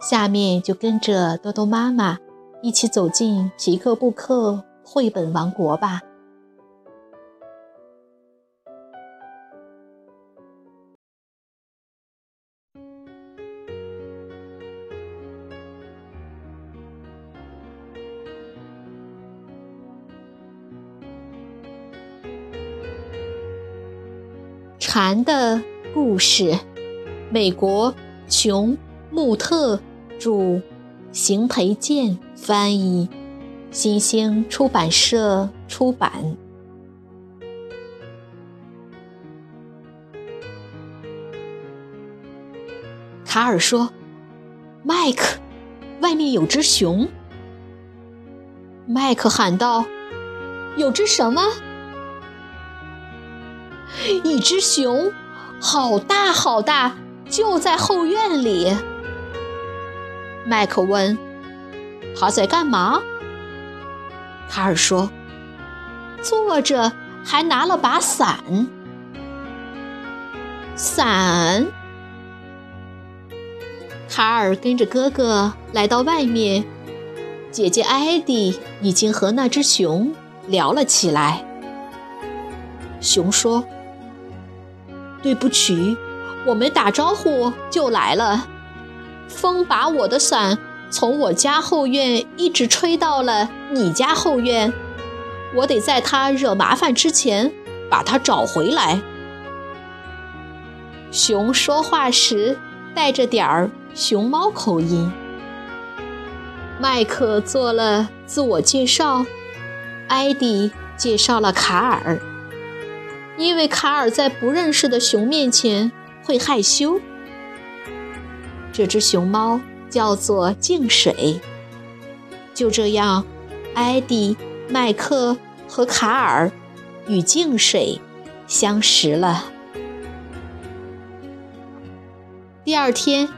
下面就跟着多多妈妈一起走进皮克布克绘本王国吧。蝉的故事，美国琼穆特。著，邢培建翻译，新兴出版社出版。卡尔说：“麦克，外面有只熊。”麦克喊道：“有只什么？一只熊，好大好大，就在后院里。”麦克问：“他在干嘛？”卡尔说：“坐着，还拿了把伞。”伞。卡尔跟着哥哥来到外面，姐姐艾迪已经和那只熊聊了起来。熊说：“对不起，我没打招呼就来了。”风把我的伞从我家后院一直吹到了你家后院，我得在它惹麻烦之前把它找回来。熊说话时带着点儿熊猫口音。麦克做了自我介绍，艾迪介绍了卡尔，因为卡尔在不认识的熊面前会害羞。这只熊猫叫做净水。就这样，艾迪、麦克和卡尔与净水相识了。第二天，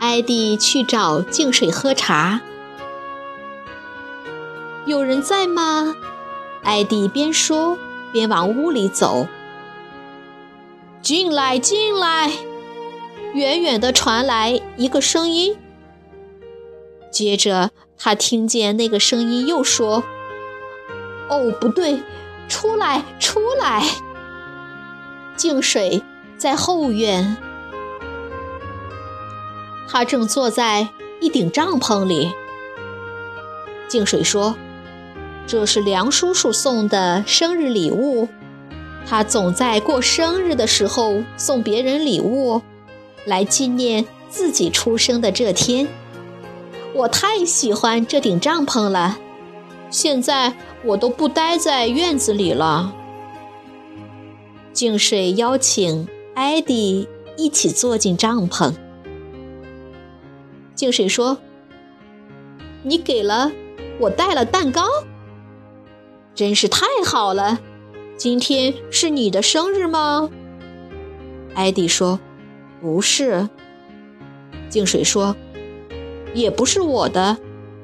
艾迪去找净水喝茶。有人在吗？艾迪边说边往屋里走。进来，进来。远远的传来一个声音，接着他听见那个声音又说：“哦，不对，出来，出来！”净水在后院，他正坐在一顶帐篷里。净水说：“这是梁叔叔送的生日礼物，他总在过生日的时候送别人礼物。”来纪念自己出生的这天，我太喜欢这顶帐篷了。现在我都不待在院子里了。净水邀请艾迪一起坐进帐篷。净水说：“你给了我带了蛋糕，真是太好了。今天是你的生日吗？”艾迪说。不是，净水说，也不是我的，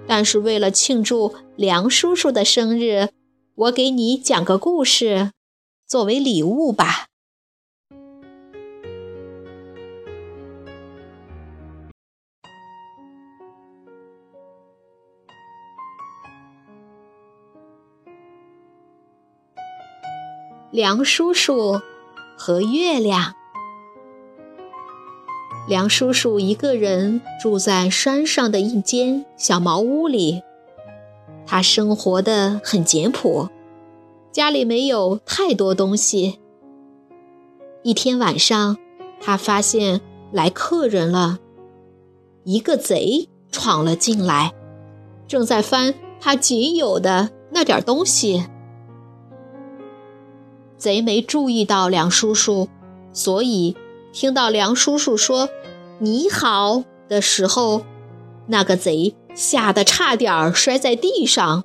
但是为了庆祝梁叔叔的生日，我给你讲个故事，作为礼物吧。梁叔叔和月亮。梁叔叔一个人住在山上的一间小茅屋里，他生活的很简朴，家里没有太多东西。一天晚上，他发现来客人了，一个贼闯了进来，正在翻他仅有的那点东西。贼没注意到梁叔叔，所以。听到梁叔叔说“你好”的时候，那个贼吓得差点摔在地上。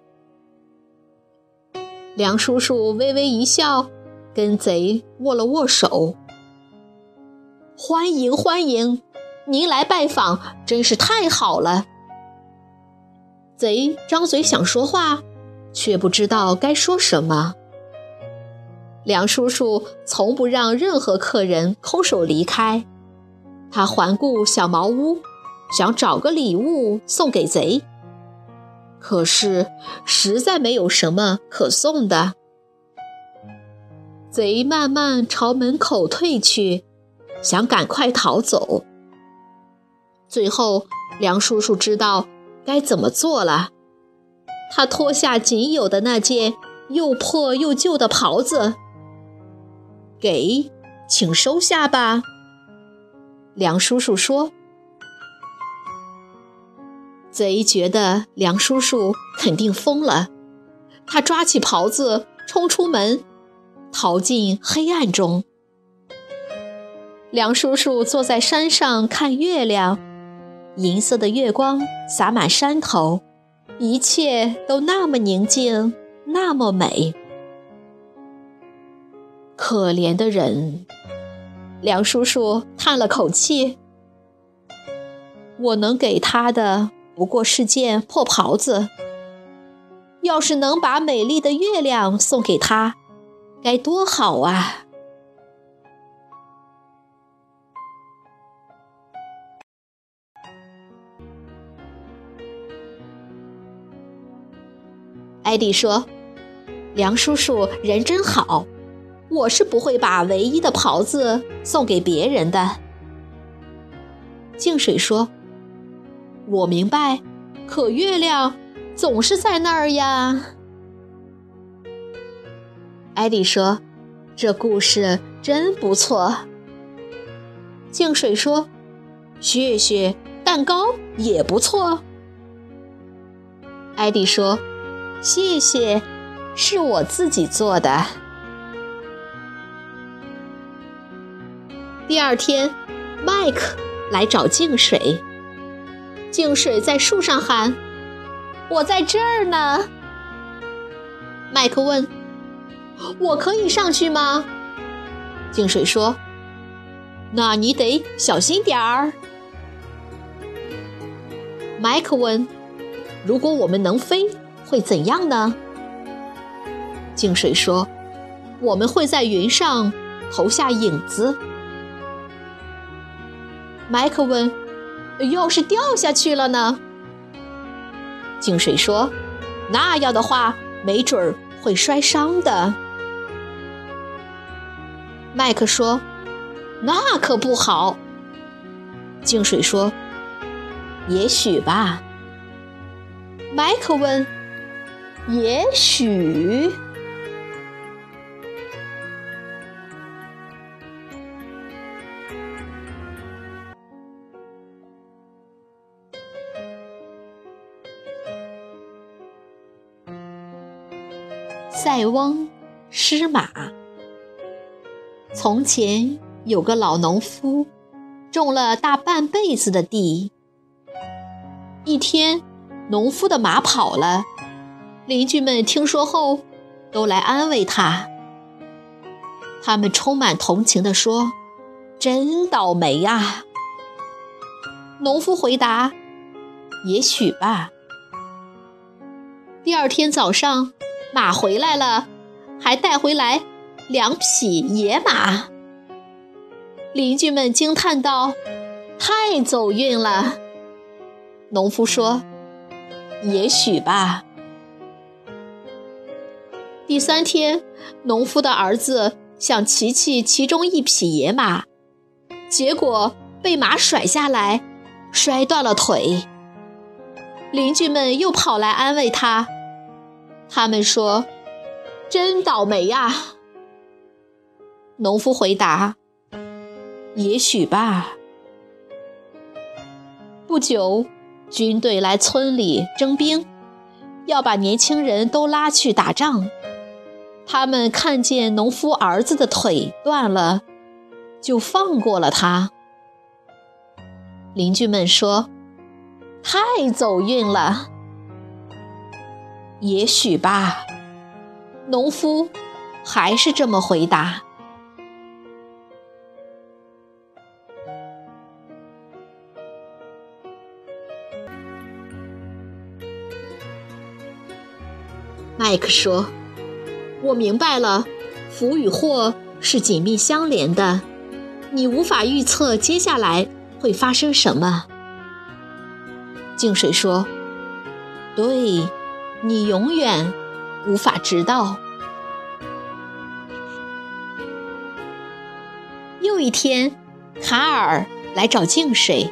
梁叔叔微微一笑，跟贼握了握手：“欢迎欢迎，您来拜访真是太好了。”贼张嘴想说话，却不知道该说什么。梁叔叔从不让任何客人空手离开，他环顾小茅屋，想找个礼物送给贼。可是实在没有什么可送的。贼慢慢朝门口退去，想赶快逃走。最后，梁叔叔知道该怎么做了，他脱下仅有的那件又破又旧的袍子。给，请收下吧。梁叔叔说：“贼觉得梁叔叔肯定疯了，他抓起袍子冲出门，逃进黑暗中。梁叔叔坐在山上看月亮，银色的月光洒满山头，一切都那么宁静，那么美。”可怜的人，梁叔叔叹了口气：“我能给他的不过是件破袍子。要是能把美丽的月亮送给他，该多好啊！”艾迪说：“梁叔叔人真好。”我是不会把唯一的袍子送给别人的。净水说：“我明白，可月亮总是在那儿呀。”艾迪说：“这故事真不错。”净水说：“谢谢，蛋糕也不错。”艾迪说：“谢谢，是我自己做的。”第二天，麦克来找净水。净水在树上喊：“我在这儿呢。”麦克问：“我可以上去吗？”净水说：“那你得小心点儿。”麦克问：“如果我们能飞，会怎样呢？”净水说：“我们会在云上投下影子。”麦克问：“要是掉下去了呢？”净水说：“那样的话，没准儿会摔伤的。”麦克说：“那可不好。”净水说：“也许吧。”麦克问：“也许？”塞翁失马。从前有个老农夫，种了大半辈子的地。一天，农夫的马跑了，邻居们听说后，都来安慰他。他们充满同情地说：“真倒霉呀！”农夫回答：“也许吧。”第二天早上。马回来了，还带回来两匹野马。邻居们惊叹道：“太走运了。”农夫说：“也许吧。”第三天，农夫的儿子想骑骑其中一匹野马，结果被马甩下来，摔断了腿。邻居们又跑来安慰他。他们说：“真倒霉呀！”农夫回答：“也许吧。”不久，军队来村里征兵，要把年轻人都拉去打仗。他们看见农夫儿子的腿断了，就放过了他。邻居们说：“太走运了。也许吧，农夫还是这么回答。麦克说：“我明白了，福与祸是紧密相连的，你无法预测接下来会发生什么。”净水说：“对，你永远无法知道。”又一天，卡尔来找净水。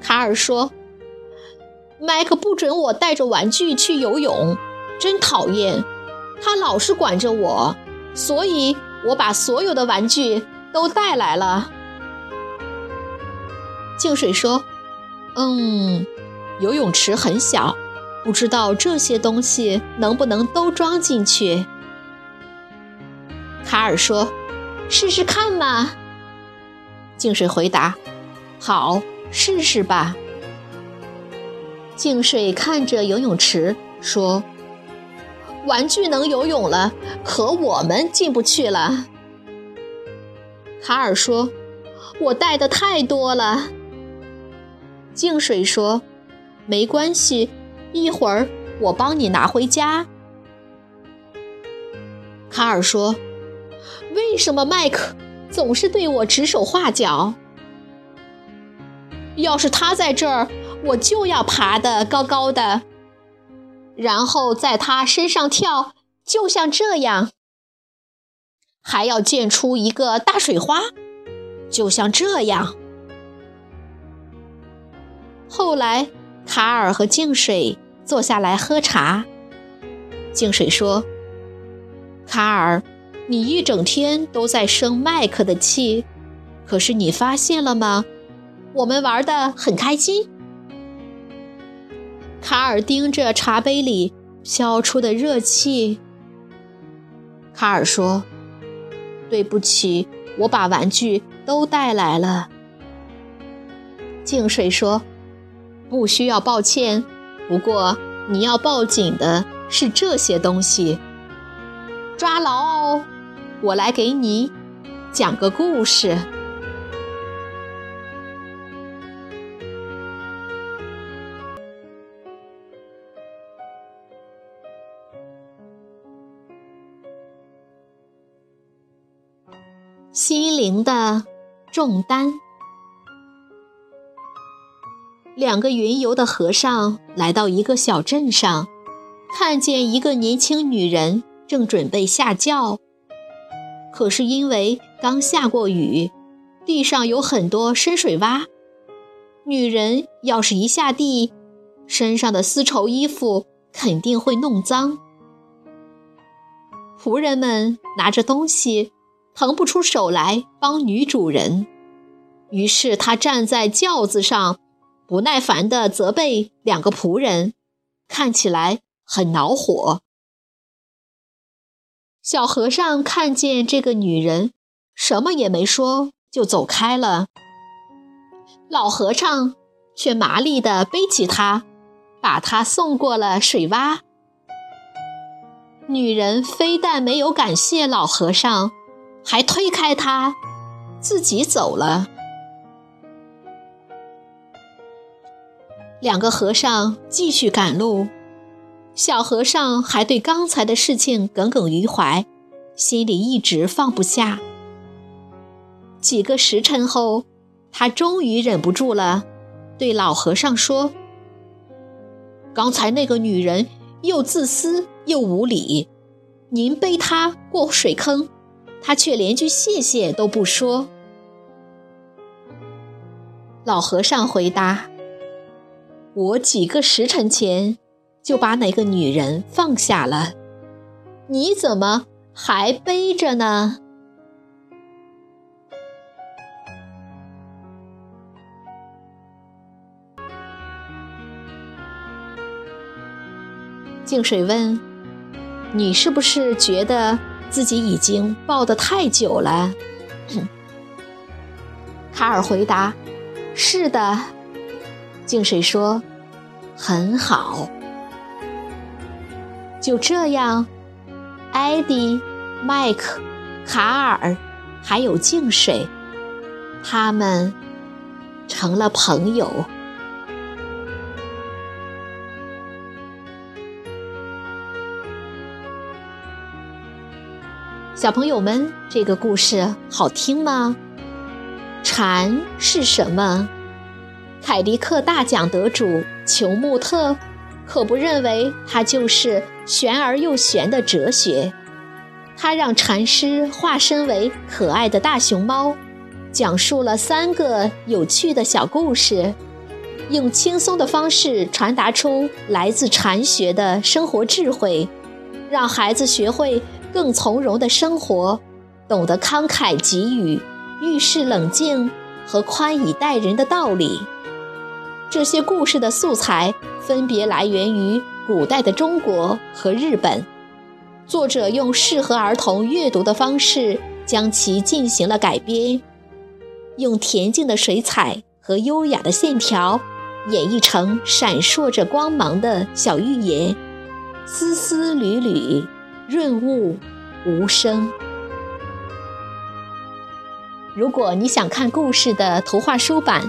卡尔说。麦克不准我带着玩具去游泳，真讨厌！他老是管着我，所以我把所有的玩具都带来了。净水说：“嗯，游泳池很小，不知道这些东西能不能都装进去。”卡尔说：“试试看嘛。”净水回答：“好，试试吧。”净水看着游泳池说：“玩具能游泳了，可我们进不去了。”卡尔说：“我带的太多了。”净水说：“没关系，一会儿我帮你拿回家。”卡尔说：“为什么麦克总是对我指手画脚？要是他在这儿……”我就要爬得高高的，然后在他身上跳，就像这样；还要溅出一个大水花，就像这样。后来，卡尔和净水坐下来喝茶。净水说：“卡尔，你一整天都在生麦克的气，可是你发现了吗？我们玩得很开心。”卡尔盯着茶杯里飘出的热气。卡尔说：“对不起，我把玩具都带来了。”净水说：“不需要抱歉，不过你要抱紧的是这些东西。抓牢哦，我来给你讲个故事。”心灵的重担。两个云游的和尚来到一个小镇上，看见一个年轻女人正准备下轿，可是因为刚下过雨，地上有很多深水洼，女人要是一下地，身上的丝绸衣服肯定会弄脏。仆人们拿着东西。腾不出手来帮女主人，于是他站在轿子上，不耐烦地责备两个仆人，看起来很恼火。小和尚看见这个女人，什么也没说，就走开了。老和尚却麻利地背起她，把她送过了水洼。女人非但没有感谢老和尚。还推开他，自己走了。两个和尚继续赶路，小和尚还对刚才的事情耿耿于怀，心里一直放不下。几个时辰后，他终于忍不住了，对老和尚说：“刚才那个女人又自私又无礼，您背她过水坑。”她却连句谢谢都不说。老和尚回答：“我几个时辰前就把那个女人放下了，你怎么还背着呢？”净水问：“你是不是觉得？”自己已经抱得太久了，卡尔回答：“是的。”静水说：“很好。”就这样，艾迪、麦克、卡尔还有静水，他们成了朋友。小朋友们，这个故事好听吗？蝉是什么？凯迪克大奖得主裘穆特。可不认为它就是玄而又玄的哲学。他让禅师化身为可爱的大熊猫，讲述了三个有趣的小故事，用轻松的方式传达出来自禅学的生活智慧，让孩子学会更从容的生活，懂得慷慨给予、遇事冷静和宽以待人的道理。这些故事的素材分别来源于古代的中国和日本，作者用适合儿童阅读的方式将其进行了改编，用恬静的水彩和优雅的线条演绎成闪烁着光芒的小寓言，丝丝缕缕，润物无声。如果你想看故事的图画书版。